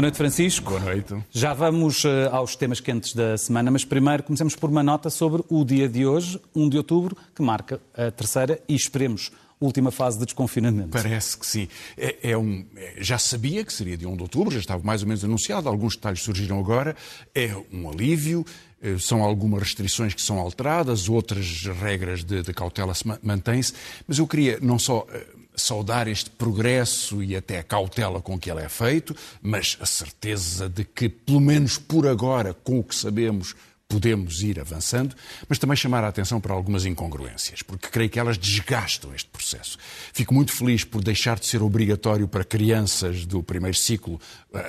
Boa noite, Francisco. Boa noite. Já vamos uh, aos temas quentes da semana, mas primeiro começamos por uma nota sobre o dia de hoje, 1 de outubro, que marca a terceira e esperemos última fase de desconfinamento. Parece que sim. É, é um, é, já sabia que seria de 1 de outubro, já estava mais ou menos anunciado, alguns detalhes surgiram agora. É um alívio, eh, são algumas restrições que são alteradas, outras regras de, de cautela se mantêm-se, mas eu queria não só eh, saudar este progresso e até a cautela com que ele é feito, mas a certeza de que, pelo menos por agora, com o que sabemos, podemos ir avançando, mas também chamar a atenção para algumas incongruências, porque creio que elas desgastam este processo. Fico muito feliz por deixar de ser obrigatório para crianças do primeiro ciclo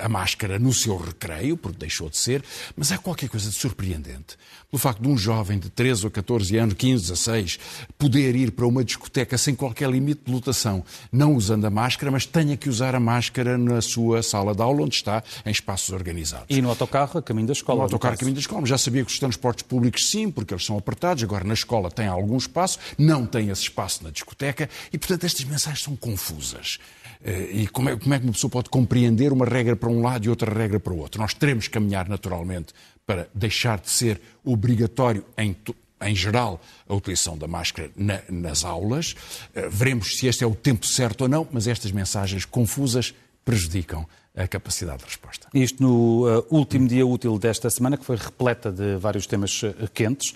a máscara no seu recreio, porque deixou de ser, mas há qualquer coisa de surpreendente. Pelo facto de um jovem de 13 ou 14 anos, 15, 16, poder ir para uma discoteca sem qualquer limite de lotação, não usando a máscara, mas tenha que usar a máscara na sua sala de aula, onde está, em espaços organizados. E no autocarro, a caminho da escola. No autocarro, a caminho da escola. Já sabia que os transportes públicos, sim, porque eles são apertados, agora na escola tem algum espaço, não tem esse espaço na discoteca, e portanto estas mensagens são confusas. Eh, e como é, como é que uma pessoa pode compreender uma regra para um lado e outra regra para o outro? Nós teremos que caminhar naturalmente para deixar de ser obrigatório em, em geral a utilização da máscara na, nas aulas. Uh, veremos se este é o tempo certo ou não, mas estas mensagens confusas prejudicam a capacidade de resposta. Isto no uh, último dia útil desta semana, que foi repleta de vários temas uh, quentes.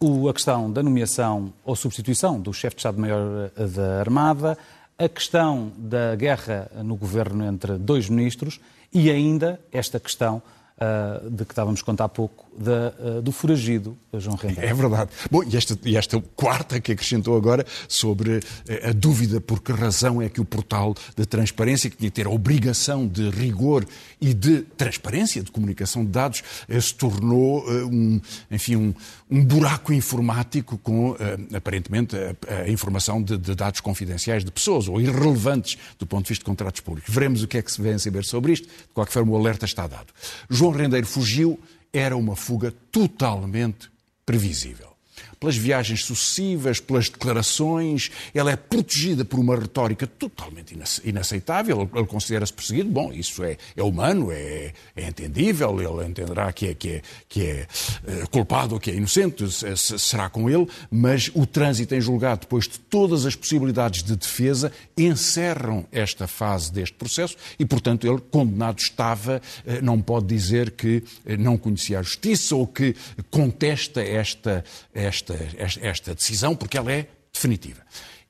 Uh, a questão da nomeação ou substituição do chefe de Estado-Maior da Armada, a questão da guerra no governo entre dois ministros e ainda esta questão uh, de que estávamos a contar há pouco, uh, do foragido, João Rendeiro. É verdade. Bom, e esta, e esta quarta que acrescentou agora sobre uh, a dúvida por que razão é que o portal de transparência, que tinha ter a obrigação de rigor e de transparência, de comunicação de dados, se tornou um, enfim, um, um buraco informático com, aparentemente, a, a informação de, de, dados confidenciais de pessoas ou irrelevantes do ponto de vista de contratos públicos. Veremos o que é que se vem a saber sobre isto. De qualquer forma, o alerta está dado. João Rendeiro fugiu, era uma fuga totalmente previsível pelas viagens sucessivas, pelas declarações, ela é protegida por uma retórica totalmente inaceitável. Ele considera-se perseguido. Bom, isso é, é humano, é, é, entendível, ele entenderá que é, que é, que é uh, culpado ou que é inocente, será com ele, mas o trânsito em julgado, depois de todas as possibilidades de defesa, encerram esta fase deste processo e, portanto, ele, condenado estava, uh, não pode dizer que uh, não conhecia a justiça ou que contesta esta, esta esta, decisão, porque ela é definitiva.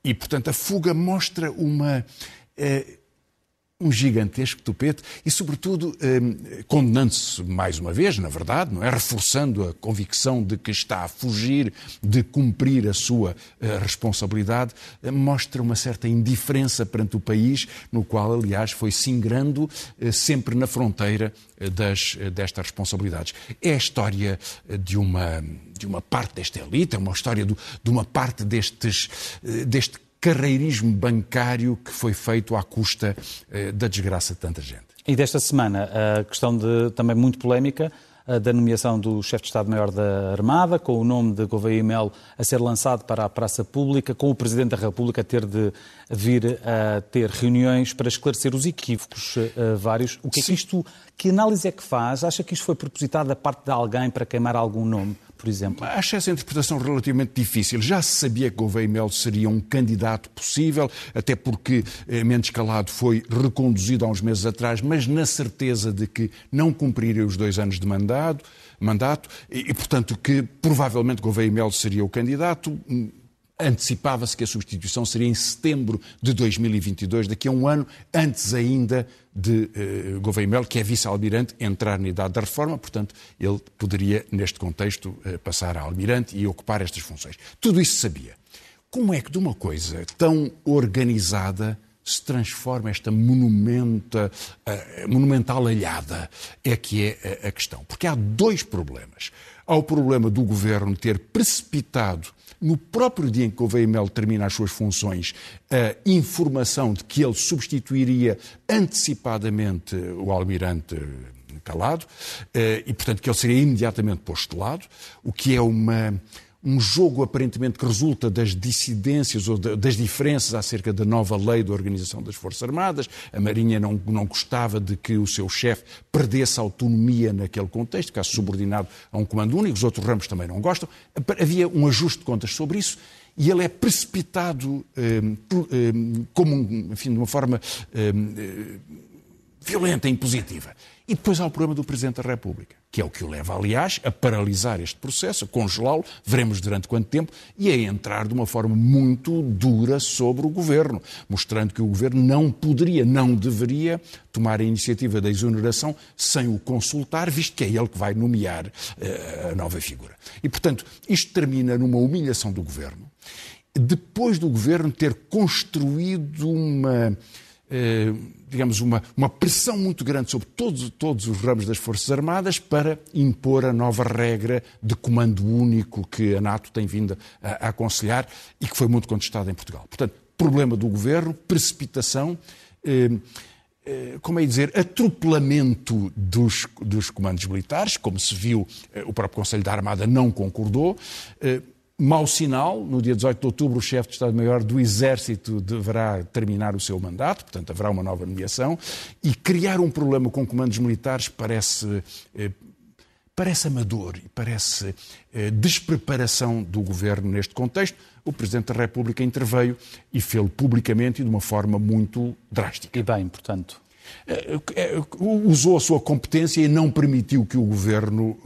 E, portanto, a fuga mostra uma. Eh, um gigantesco tupete e, sobretudo, eh, condenando-se mais uma vez, na verdade, não é? Reforçando a convicção de que está a fugir de cumprir a sua eh, responsabilidade, eh, mostra uma certa indiferença perante o país, no qual, aliás, foi singrando eh, sempre na fronteira eh, das, eh, destas responsabilidades. É a história de uma, de uma parte desta elite, é uma história do, de uma parte destes, deste carreirismo bancário que foi feito à custa eh, da desgraça de tanta gente. E desta semana, a questão de, também muito polémica da nomeação do chefe de Estado-Maior da Armada, com o nome de Gouveia Melo a ser lançado para a praça pública, com o Presidente da República a ter de vir a ter reuniões para esclarecer os equívocos uh, vários. O que é que isto, que análise é que faz? Acha que isto foi propositado da parte de alguém para queimar algum nome? Por exemplo? Acho essa interpretação relativamente difícil. Já se sabia que Gouveia Melo seria um candidato possível, até porque eh, Mendes Calado foi reconduzido há uns meses atrás, mas na certeza de que não cumpriria os dois anos de mandato, mandato e, e portanto, que provavelmente Gouveia Melo seria o candidato antecipava-se que a substituição seria em setembro de 2022, daqui a um ano, antes ainda de uh, Gouveia Melo, que é vice-almirante, entrar na idade da reforma, portanto, ele poderia, neste contexto, uh, passar a almirante e ocupar estas funções. Tudo isso sabia. Como é que de uma coisa tão organizada se transforma esta monumenta, uh, monumental alhada? É que é a questão. Porque há dois problemas. Há o problema do governo ter precipitado no próprio dia em que Gouveia Melo termina as suas funções, a informação de que ele substituiria antecipadamente o almirante Calado, eh, e portanto que ele seria imediatamente posto de lado, o que é uma, um jogo aparentemente que resulta das dissidências ou das diferenças acerca da nova lei de organização das Forças Armadas. A Marinha não, não gostava de que o seu chefe perdesse autonomia naquele contexto, ficasse subordinado a um comando único, os outros ramos também não gostam. Havia um ajuste de contas sobre isso e ele é precipitado eh, como, enfim, de uma forma eh, violenta e impositiva. E depois há o problema do Presidente da República, que é o que o leva, aliás, a paralisar este processo, a congelá-lo, veremos durante quanto tempo, e a entrar de uma forma muito dura sobre o Governo, mostrando que o Governo não poderia, não deveria tomar a iniciativa da exoneração sem o consultar, visto que é ele que vai nomear uh, a nova figura. E, portanto, isto termina numa humilhação do Governo, depois do Governo ter construído uma digamos, uma, uma pressão muito grande sobre todos, todos os ramos das Forças Armadas para impor a nova regra de comando único que a NATO tem vindo a, a aconselhar e que foi muito contestada em Portugal. Portanto, problema do governo, precipitação. Eh, eh, como é dizer, atropelamento dos, dos comandos militares, como se viu, o próprio Conselho da Armada não concordou, mau sinal. No dia 18 de outubro, o chefe de Estado-Maior do Exército deverá terminar o seu mandato, portanto, haverá uma nova nomeação. E criar um problema com comandos militares parece. Eh, parece amador e parece eh, despreparação do governo neste contexto. O Presidente da República interveio e fez-lo publicamente e de uma forma muito drástica. E bem, portanto. Eh, usou a sua competência e não permitiu que o governo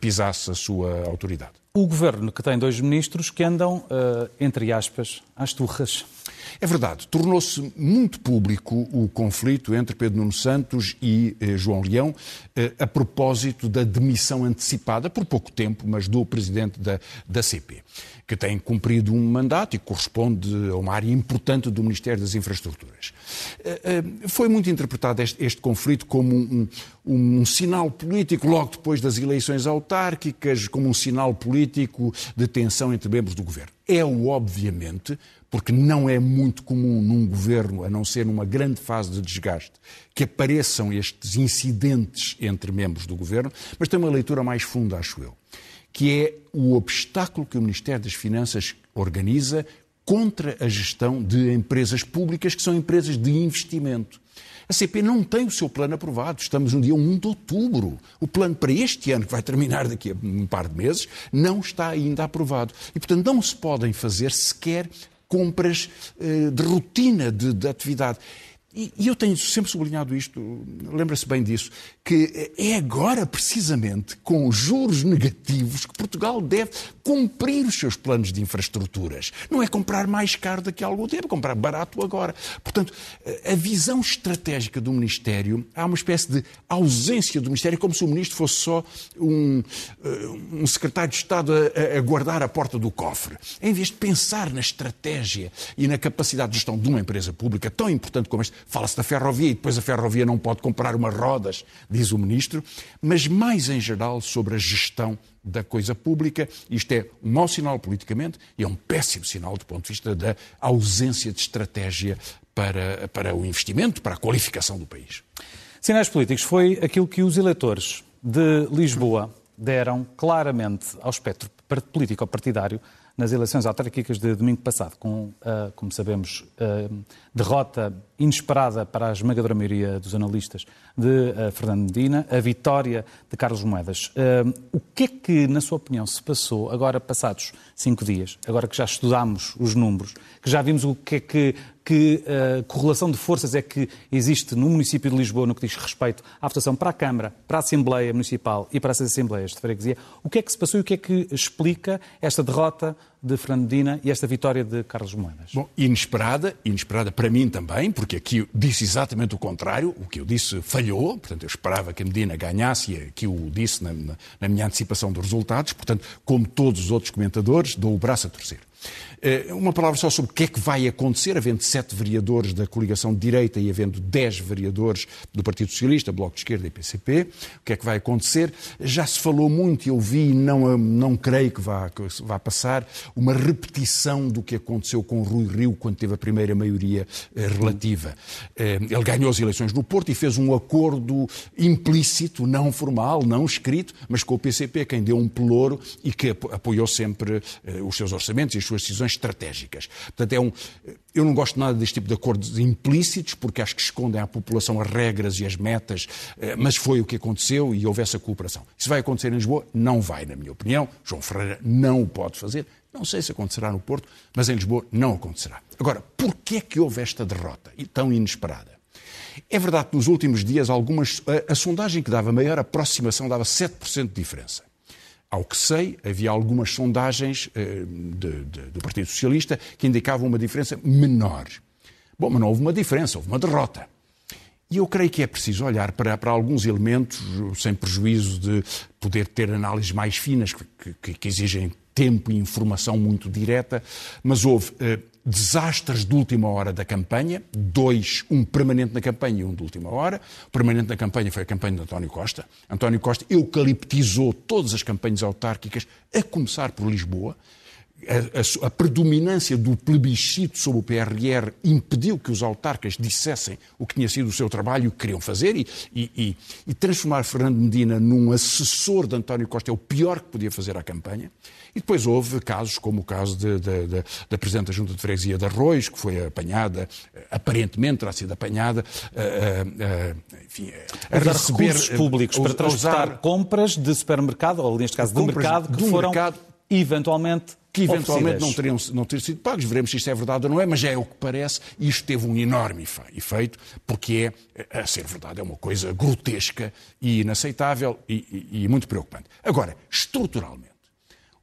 pisasse a sua autoridade. O governo que tem dois ministros que andam, uh, entre aspas, às turras. É verdade, tornou-se muito público o conflito entre Pedro Nuno Santos e eh, João Leão eh, a propósito da demissão antecipada, por pouco tempo, mas do presidente da, da CP, que tem cumprido um mandato e corresponde a uma área importante do Ministério das Infraestruturas. Eh, eh foi muito interpretado este, este conflito como um, um, um sinal político, logo depois das eleições autárquicas, como um sinal político de tensão entre membros do governo. É o, obviamente, porque não é muito comum num governo, a não ser numa grande fase de desgaste, que apareçam estes incidentes entre membros do governo, mas tem uma leitura mais funda, acho eu, que é o obstáculo que o Ministério das Finanças organiza contra a gestão de empresas públicas que são empresas de investimento. A CP não tem o seu plano aprovado. Estamos no dia 1 de outubro. O plano para este ano, que vai terminar daqui a um par de meses, não está ainda aprovado. E, portanto, não se podem fazer sequer compras eh, de rotina de, de atividade. E, eu tenho sempre sublinhado isto, lembra-se bem disso, que é agora, precisamente, com juros negativos, que Portugal deve cumprir os seus planos de infraestruturas. Não é comprar mais caro daqui a algum tempo, é comprar barato agora. Portanto, a visão estratégica do Ministério, há uma espécie de ausência do Ministério, como se o Ministro fosse só um, eh, um secretário de Estado a, a guardar a porta do cofre. Em vez de pensar na estratégia e na capacidade de gestão de uma empresa pública tão importante como esta, fala-se da ferrovia e depois a ferrovia não pode comprar umas rodas, diz o Ministro, mas mais em geral sobre a gestão da coisa pública. Isto é um mau sinal politicamente e é um péssimo sinal do ponto de vista da ausência de estratégia para, para o investimento, para a qualificação do país. Sinais políticos foi aquilo que os eleitores de Lisboa deram claramente ao espectro político ou partidário nas eleições autárquicas de domingo passado, com, uh, como sabemos, uh, derrota inesperada para a esmagadora maioria dos analistas de uh, Fernando Medina, a vitória de Carlos Moedas. o que é que, na sua opinião, se passou agora passados cinco dias, agora que já estudámos os números, que já vimos o que é que que uh, correlação de forças é que existe no município de Lisboa no que diz respeito à votação para a Câmara, para a Assembleia Municipal e para essas Assembleias de Freguesia. O que é que se passou e o que é que explica esta derrota de Fernando Medina e esta vitória de Carlos Moedas? Bom, inesperada, inesperada para mim também, porque aqui disse exatamente o contrário, o que eu disse falhou, portanto eu esperava que a Medina ganhasse e aqui o disse na, na, na minha antecipação dos resultados, portanto, como todos os outros comentadores, dou o braço a torcer. Eh, uma palavra só sobre o que é que vai acontecer, havendo sete vereadores da coligação de direita e havendo dez vereadores do Partido Socialista, Bloco de Esquerda e PCP. O que é que vai acontecer? Já se falou muito eu vi, não, não creio que vá, que vá passar, uma repetição do que aconteceu com Rui Rio quando teve a primeira maioria eh, relativa. Eh, ele ganhou as eleições no Porto e fez um acordo implícito, não formal, não escrito, mas com o PCP, quem deu um pelouro e que apoiou sempre os seus orçamentos e as suas decisões estratégicas. Portanto, é um, eu não gosto nada deste tipo de acordos implícitos, porque acho que escondem à população as regras e as metas, eh, mas foi o que aconteceu e houve essa cooperação. Isso vai acontecer em Lisboa? Não vai, na minha opinião. João Ferreira não o pode fazer. Não sei se acontecerá no Porto, mas em Lisboa não acontecerá. Agora, porquê é que houve esta derrota tão inesperada? É verdade que nos últimos dias algumas, a, a sondagem que dava maior aproximação dava 7% de diferença. Ao que sei, havia algumas sondagens eh, de, de, do Partido Socialista que indicavam uma diferença menor. Bom, mas não houve uma diferença, houve uma derrota. E eu creio que é preciso olhar para, para alguns elementos, sem prejuízo de poder ter análises mais finas, que, que, que exigem tempo e informação muito direta, mas houve eh, desastres de última hora da campanha, dois, um permanente na campanha e um de última hora. O permanente na campanha foi a campanha de António Costa. António Costa eucaliptizou todas as campanhas autárquicas, a começar por Lisboa. A, a, a, predominância do plebiscito sobre o PRR impediu que os autarcas dissessem o que tinha sido o seu trabalho e o que queriam fazer e, e, e, transformar Fernando Medina num assessor de António Costa é o pior que podia fazer à campanha. E depois houve casos como o caso de, de, de, da Presidente da Junta de Freguesia de Arroz, que foi apanhada, aparentemente terá sido apanhada, a, a, enfim, a receber recursos públicos para transportar compras de supermercado, ou neste caso de mercado, que foram mercado, eventualmente que eventualmente não teriam, não teriam sido pagos. Veremos se isto é verdade ou não é, mas é o que parece. E isto teve um enorme efeito, porque é, a ser verdade, é uma coisa grotesca e inaceitável e, e, e muito preocupante. Agora, estruturalmente,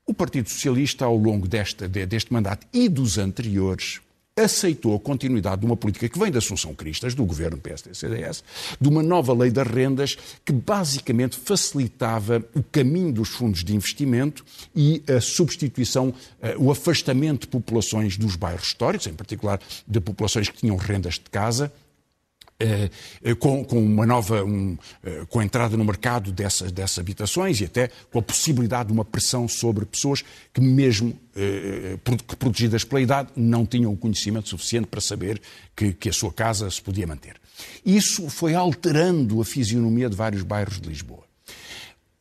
o Partido Socialista, ao longo deste, deste mandato e dos anteriores, aceitou a continuidade de uma política que vem da Assunção Cristas, do governo PSD-CDS, de uma nova lei das rendas que basicamente facilitava o caminho dos fundos de investimento e a substituição, eh, o afastamento de populações dos bairros históricos, em particular de populações que tinham rendas de casa, com, com, uma nova, um, eh, com a entrada no mercado dessas, dessas habitações e até com a possibilidade de uma pressão sobre pessoas que mesmo que protegidas pela idade não tinham o conhecimento suficiente para saber que, que a sua casa se podia manter. Isso foi alterando a fisionomia de vários bairros de Lisboa.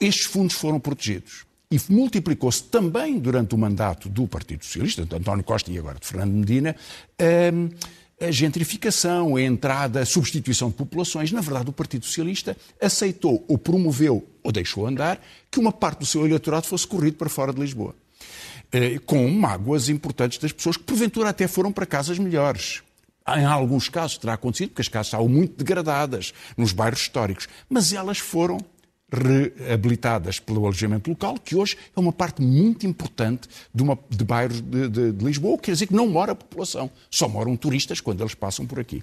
Estes fundos foram protegidos e multiplicou-se também durante o mandato do Partido Socialista, de António Costa e agora de Fernando Medina, ehm, a gentrificação, a entrada, a substituição de populações. Na verdade, o Partido Socialista aceitou ou promoveu ou deixou andar que uma parte do seu eleitorado fosse corrido para fora de Lisboa. Eh, com mágoas importantes das pessoas que, porventura, até foram para casas melhores. Em alguns casos terá acontecido, porque as casas estavam muito degradadas nos bairros históricos, mas elas foram reabilitadas pelo alojamento local, que hoje é uma parte muito importante de, uma, de bairros de, de, de Lisboa, quer dizer que não mora a população, só moram turistas quando eles passam por aqui.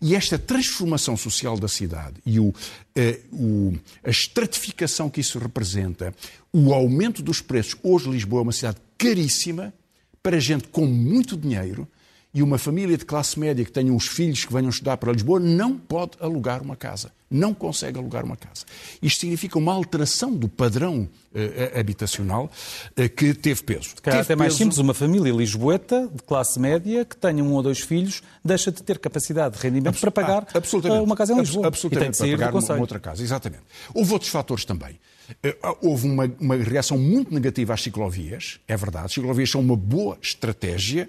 E esta transformação social da cidade e o, eh, o, a estratificação que isso representa, o aumento dos preços, hoje Lisboa é uma cidade caríssima, para gente com muito dinheiro, e uma família de classe média que tenha uns filhos que venham estudar para Lisboa não pode alugar uma casa. Não consegue alugar uma casa. Isto significa uma alteração do padrão uh, habitacional uh, que teve peso. Se calhar até mais simples, uma família lisboeta de classe média que tenha um ou dois filhos deixa de ter capacidade de rendimento Abs para pagar ah, uma casa em Lisboa. Absolutamente, para pagar uma, outra casa, exatamente. Houve outros fatores também. Uh, houve uma, uma reação muito negativa às ciclovias, é verdade. As ciclovias são uma boa estratégia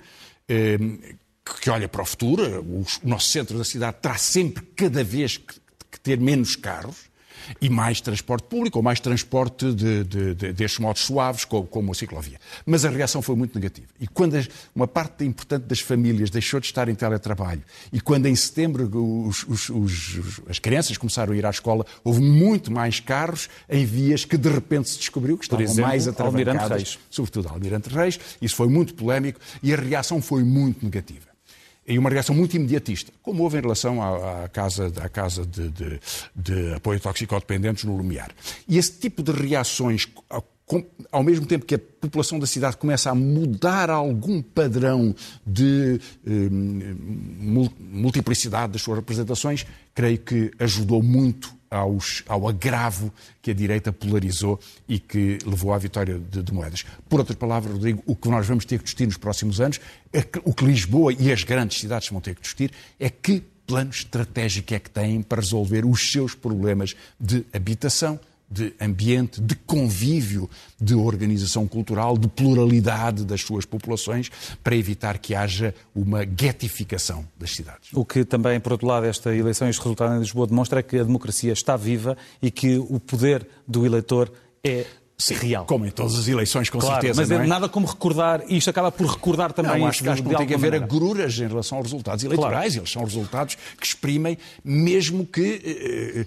que olha para o futuro, o nosso centro da cidade terá sempre, cada vez, que ter menos carros e mais transporte público ou mais transporte de, de, de, destes modos suaves, como, como, a ciclovia. Mas a reação foi muito negativa. E quando uma parte importante das famílias deixou de estar em teletrabalho e quando em setembro os, os, os, as crianças começaram a ir à escola, houve muito mais carros em vias que de repente se descobriu que estavam exemplo, mais atravancadas, sobretudo Almirante Reis. Isso foi muito polémico e a reação foi muito negativa e uma reação muito imediatista, como houve em relação à, à casa, à casa de, de, de apoio a toxicodependentes no Lumiar. E esse tipo de reações ao mesmo tempo que a população da cidade começa a mudar algum padrão de eh, multiplicidade das suas representações, creio que ajudou muito aos, ao agravo que a direita polarizou e que levou à vitória de, de, Moedas. Por outras palavras, Rodrigo, o que nós vamos ter que discutir nos próximos anos, é que, o que Lisboa e as grandes cidades vão ter que discutir, é que plano estratégico é que têm para resolver os seus problemas de habitação, de ambiente, de convívio, de organização cultural, de pluralidade das suas populações, para evitar que haja uma guetificação das cidades. O que também, por outro lado, esta eleição e este resultado em Lisboa demonstra é que a democracia está viva e que o poder do eleitor é Sim, real. Como em todas as eleições, com claro, certeza. Mas é, é nada como recordar, e isto acaba por recordar também não, acho, acho, que não tem que haver agruras em relação aos resultados eleitorais. Claro. Eles são resultados que exprimem, mesmo que eh,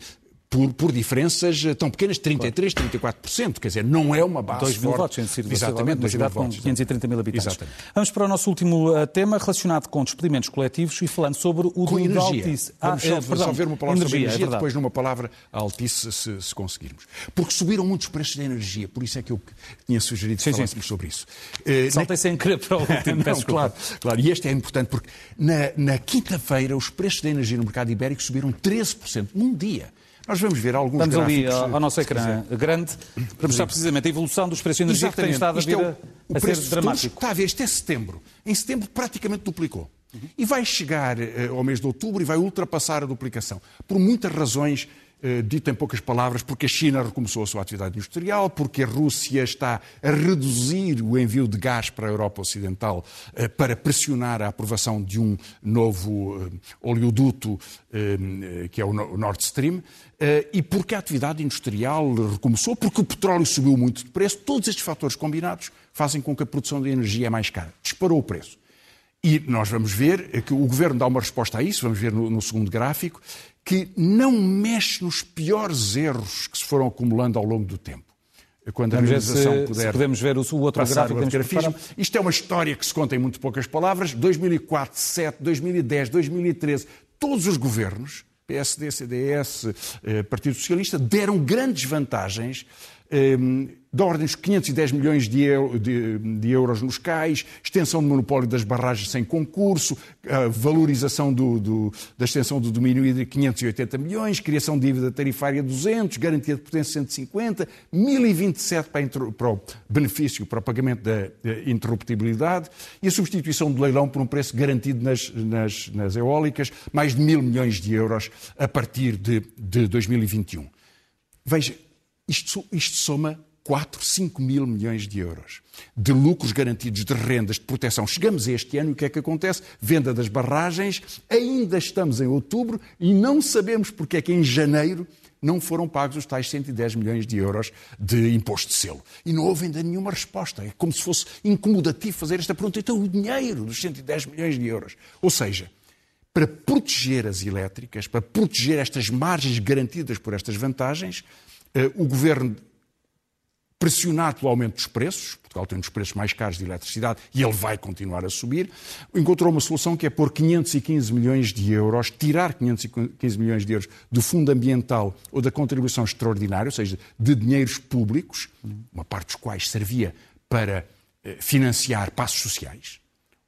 por, por diferenças eh, tão pequenas, 33%, claro. 34%. Quer dizer, não é uma base 2 mil forte. votos, em Exatamente, uma cidade com 530 mil habitantes. Exatamente. Vamos para o nosso último uh, tema relacionado com despedimentos coletivos e falando sobre o com do energia. Altice. Vamos ah, só, é, perdão, só ver uma palavra energia, sobre energia, é depois numa palavra Altice, se, se, conseguirmos. Porque subiram muitos preços da energia, por isso é que eu tinha sugerido que falássemos sobre isso. Uh, na... sem querer para o último, Não, claro, claro, e este é importante porque na, na quinta-feira os preços da energia no mercado ibérico subiram 13% num dia. Nós vamos ver alguns Estamos gráficos. ali ao, ao nosso ecrã grande para mostrar precisamente a evolução dos preços de energia que tem estado a vir é o, a, a ser dramático. Está a ver, isto é setembro. Em setembro praticamente duplicou. Uhum. E vai chegar uh, ao mês de outubro e vai ultrapassar a duplicação. Por muitas razões eh, dito em poucas palavras, porque a China recomeçou a sua atividade industrial, porque a Rússia está a reduzir o envio de gás para a Europa Ocidental eh, para pressionar a aprovação de um novo eh, oleoduto, que é o Nord Stream, e porque a atividade industrial recomeçou, porque o petróleo subiu muito de preço. Todos estes fatores combinados fazem com que a produção de energia é mais cara. Disparou o preço. E nós vamos ver que o governo dá uma resposta a isso, vamos ver no, no segundo gráfico, que não mexe nos piores erros que se foram acumulando ao longo do tempo. Quando a realização puder. Se podemos ver o outro gráfico. O grafismo. Isto é uma história que se conta em muito poucas palavras. 2004, 2007, 2010, 2013, todos os governos, PSD, CDS, eh, Partido Socialista, deram grandes vantagens Ehm, da ordem dos 510 milhões de, de, de, euros nos cais, extensão do monopólio das barragens sem concurso, valorização do, do, da extensão do domínio hídrico 580 milhões, criação de dívida tarifária 200, garantia de potência 150, 1027 para, para o benefício, para o pagamento da interruptibilidade e a substituição do leilão por um preço garantido nas, nas, nas eólicas, mais de mil milhões de euros a partir de, de 2021. Veja, isto, isto soma 4, 5 mil milhões de euros de lucros garantidos de rendas de proteção. Chegamos a este ano e o que é que acontece? Venda das barragens, ainda estamos em outubro e não sabemos porque é que em janeiro não foram pagos os tais 110 milhões de euros de imposto de selo. E não houve ainda nenhuma resposta. É como se fosse incomodativo fazer esta pergunta. Então, o dinheiro dos 110 milhões de euros. Ou seja, para proteger as elétricas, para proteger estas margens garantidas por estas vantagens, eh, o governo, pressionado pelo aumento dos preços, Portugal tem um dos preços mais caros de eletricidade e ele vai continuar a subir, encontrou uma solução que é pôr 515 milhões de euros, tirar 515 milhões de euros do fundo ambiental ou da contribuição extraordinária, ou seja, de dinheiros públicos, uma parte dos quais servia para eh, financiar passos sociais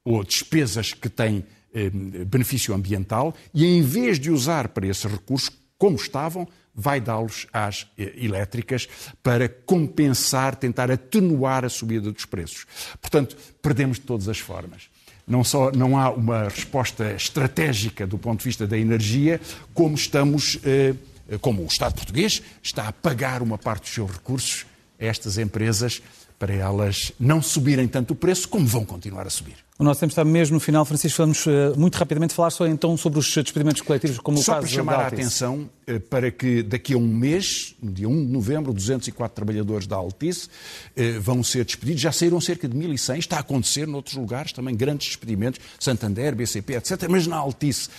ou despesas que têm eh, benefício ambiental, e em vez de usar para esses recursos, como estavam, vai dá-los às eh, elétricas para compensar, tentar atenuar a subida dos preços. Portanto, perdemos de todas as formas. Não só não há uma resposta estratégica do ponto de vista da energia, como estamos, eh, como o Estado português está a pagar uma parte dos seus recursos a estas empresas para elas não subirem tanto o preço como vão continuar a subir. O nosso tempo está mesmo no final. Francisco, vamos uh, muito rapidamente falar só então sobre os despedimentos coletivos, como só o caso para chamar a atenção uh, para que daqui a um mês, no dia 1 de novembro, 204 trabalhadores da Altice uh, vão ser despedidos. Já saíram cerca de 1.100. Está a acontecer noutros lugares também grandes despedimentos, Santander, BCP, etc. Mas na Altice,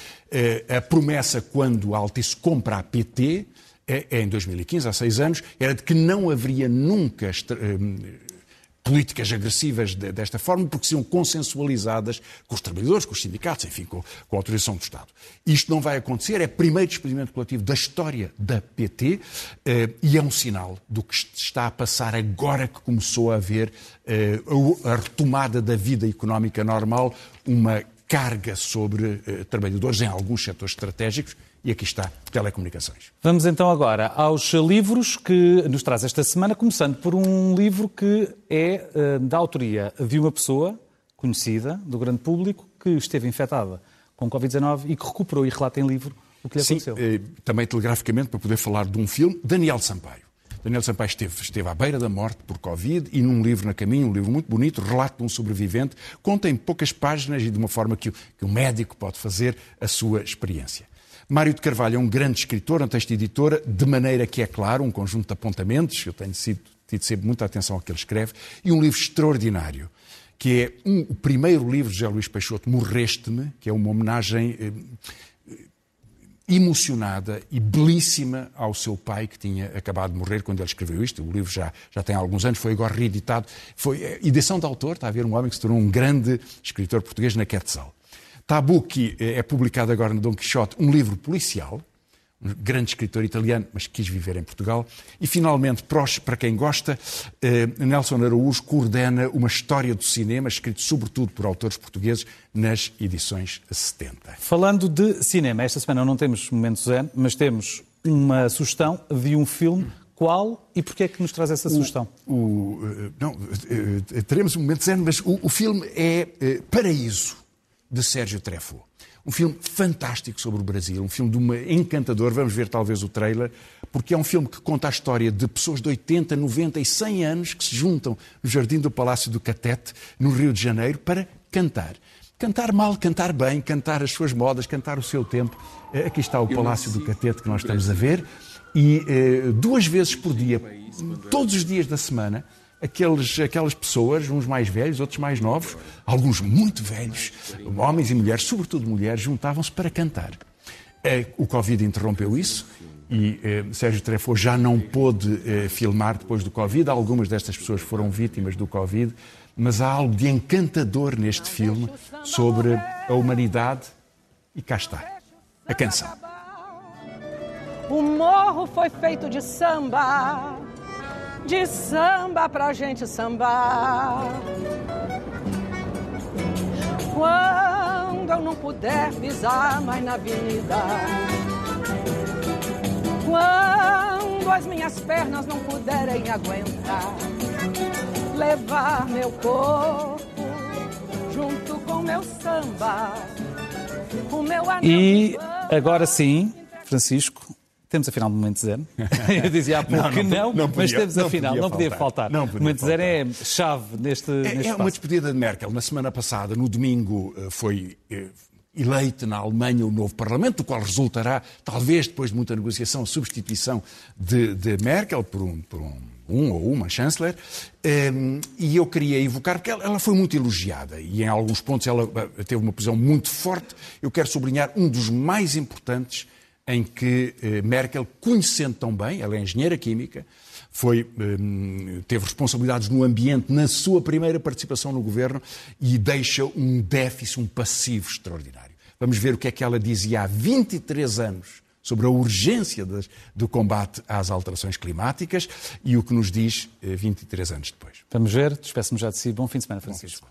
a promessa quando a Altice compra a PT, é, é em 2015, há seis anos, era de que não haveria nunca políticas agressivas de, desta forma, porque são consensualizadas com os trabalhadores, com os sindicatos, enfim, com, com, a autorização do Estado. Isto não vai acontecer, é o primeiro despedimento coletivo da história da PT eh, e é um sinal do que está a passar agora que começou a haver eh, a retomada da vida económica normal, uma carga sobre eh, trabalhadores em alguns setores estratégicos e aqui está telecomunicações. Vamos então agora aos livros que nos traz esta semana, começando por um livro que é uh, da autoria de uma pessoa conhecida do grande público que esteve infectada com Covid-19 e que recuperou e relata em livro o que lhe Sim, aconteceu. Eh, também telegraficamente para poder falar de um filme, Daniel Sampaio. Daniel Sampaio esteve, esteve à beira da morte por Covid e num livro na caminho, um livro muito bonito, Relato de um Sobrevivente, conta em poucas páginas e de uma forma que, que o médico pode fazer a sua experiência. Mário de Carvalho é um grande escritor, um texto editora, de maneira que é claro, um conjunto de apontamentos, eu tenho sido, tido sempre muita atenção ao que ele escreve, e um livro extraordinário, que é um, o primeiro livro de José Luís Peixoto, Morreste-me, que é uma homenagem eh, emocionada e belíssima ao seu pai, que tinha acabado de morrer quando ele escreveu isto. O livro já, já tem alguns anos, foi agora reeditado. Foi eh, edição de autor, está a ver um homem que se tornou um grande escritor português na Quetzal. Tabu, que é publicado agora no Dom Quixote, um livro policial, grande escritor italiano, mas quis viver em Portugal. E, finalmente, para quem gosta, eh, Nelson Araújo coordena uma história do cinema, escrito sobretudo por autores portugueses, nas edições 70. Falando de cinema, esta semana não temos Momento Zen, mas temos uma sugestão de um filme qual e porquê é que nos traz essa sugestão? O, o, eh, não, eh, teremos um momento zen, mas o, o filme é Paraíso de Sérgio Treffaut. Um filme fantástico sobre o Brasil, um filme de uma encantador. Vamos ver talvez o trailer, porque é um filme que conta a história de pessoas de 80, 90 e 100 anos que se juntam no jardim do Palácio do Catete, no Rio de Janeiro, para cantar. Cantar mal, cantar bem, cantar as suas modas, cantar o seu tempo. Eh, aqui está o Palácio do Catete que nós estamos a ver. E eh, duas vezes por dia, todos os dias da semana, aqueles, aquelas pessoas, uns mais velhos, outros mais novos, alguns muito velhos, homens e mulheres, sobretudo mulheres, juntavam-se para cantar. É, o Covid interrompeu isso e eh, Sérgio Treffaut já não pôde eh, filmar depois do Covid. Algumas destas pessoas foram vítimas do Covid, mas há algo de encantador neste filme sobre a humanidade e cá está, a canção. O morro foi feito de samba de samba pra gente sambar. Quando eu não puder pisar mais na avenida, quando as minhas pernas não puderem aguentar, levar meu corpo junto com meu samba, o meu E agora sim, Francisco, temos afinal momento zero. Eu dizia há pouco não, que não, não, podia, mas temos afinal, não podia faltar. Não podia momento zero é chave neste. É, neste é uma despedida de Merkel. Na semana passada, no domingo, eh, foi eh, eleito na Alemanha o novo Parlamento, do qual resultará, talvez depois de muita negociação, a substituição de, de Merkel por um, por um, um ou uma chanceler. Um, e eu queria evocar, porque ela, foi muito elogiada e em alguns pontos ela eh, teve uma posição muito forte. Eu quero sublinhar um dos mais importantes em que eh, Merkel, conhecendo tão bem, ela é engenheira química, foi, eh, teve responsabilidades no ambiente na sua primeira participação no governo e deixa um déficit, um passivo extraordinário. Vamos ver o que é que ela dizia há 23 anos sobre a urgência do combate às alterações climáticas e o que nos diz 23 eh, anos depois. Vamos ver, despeço-me já de si. Bom fim de semana, Francisco.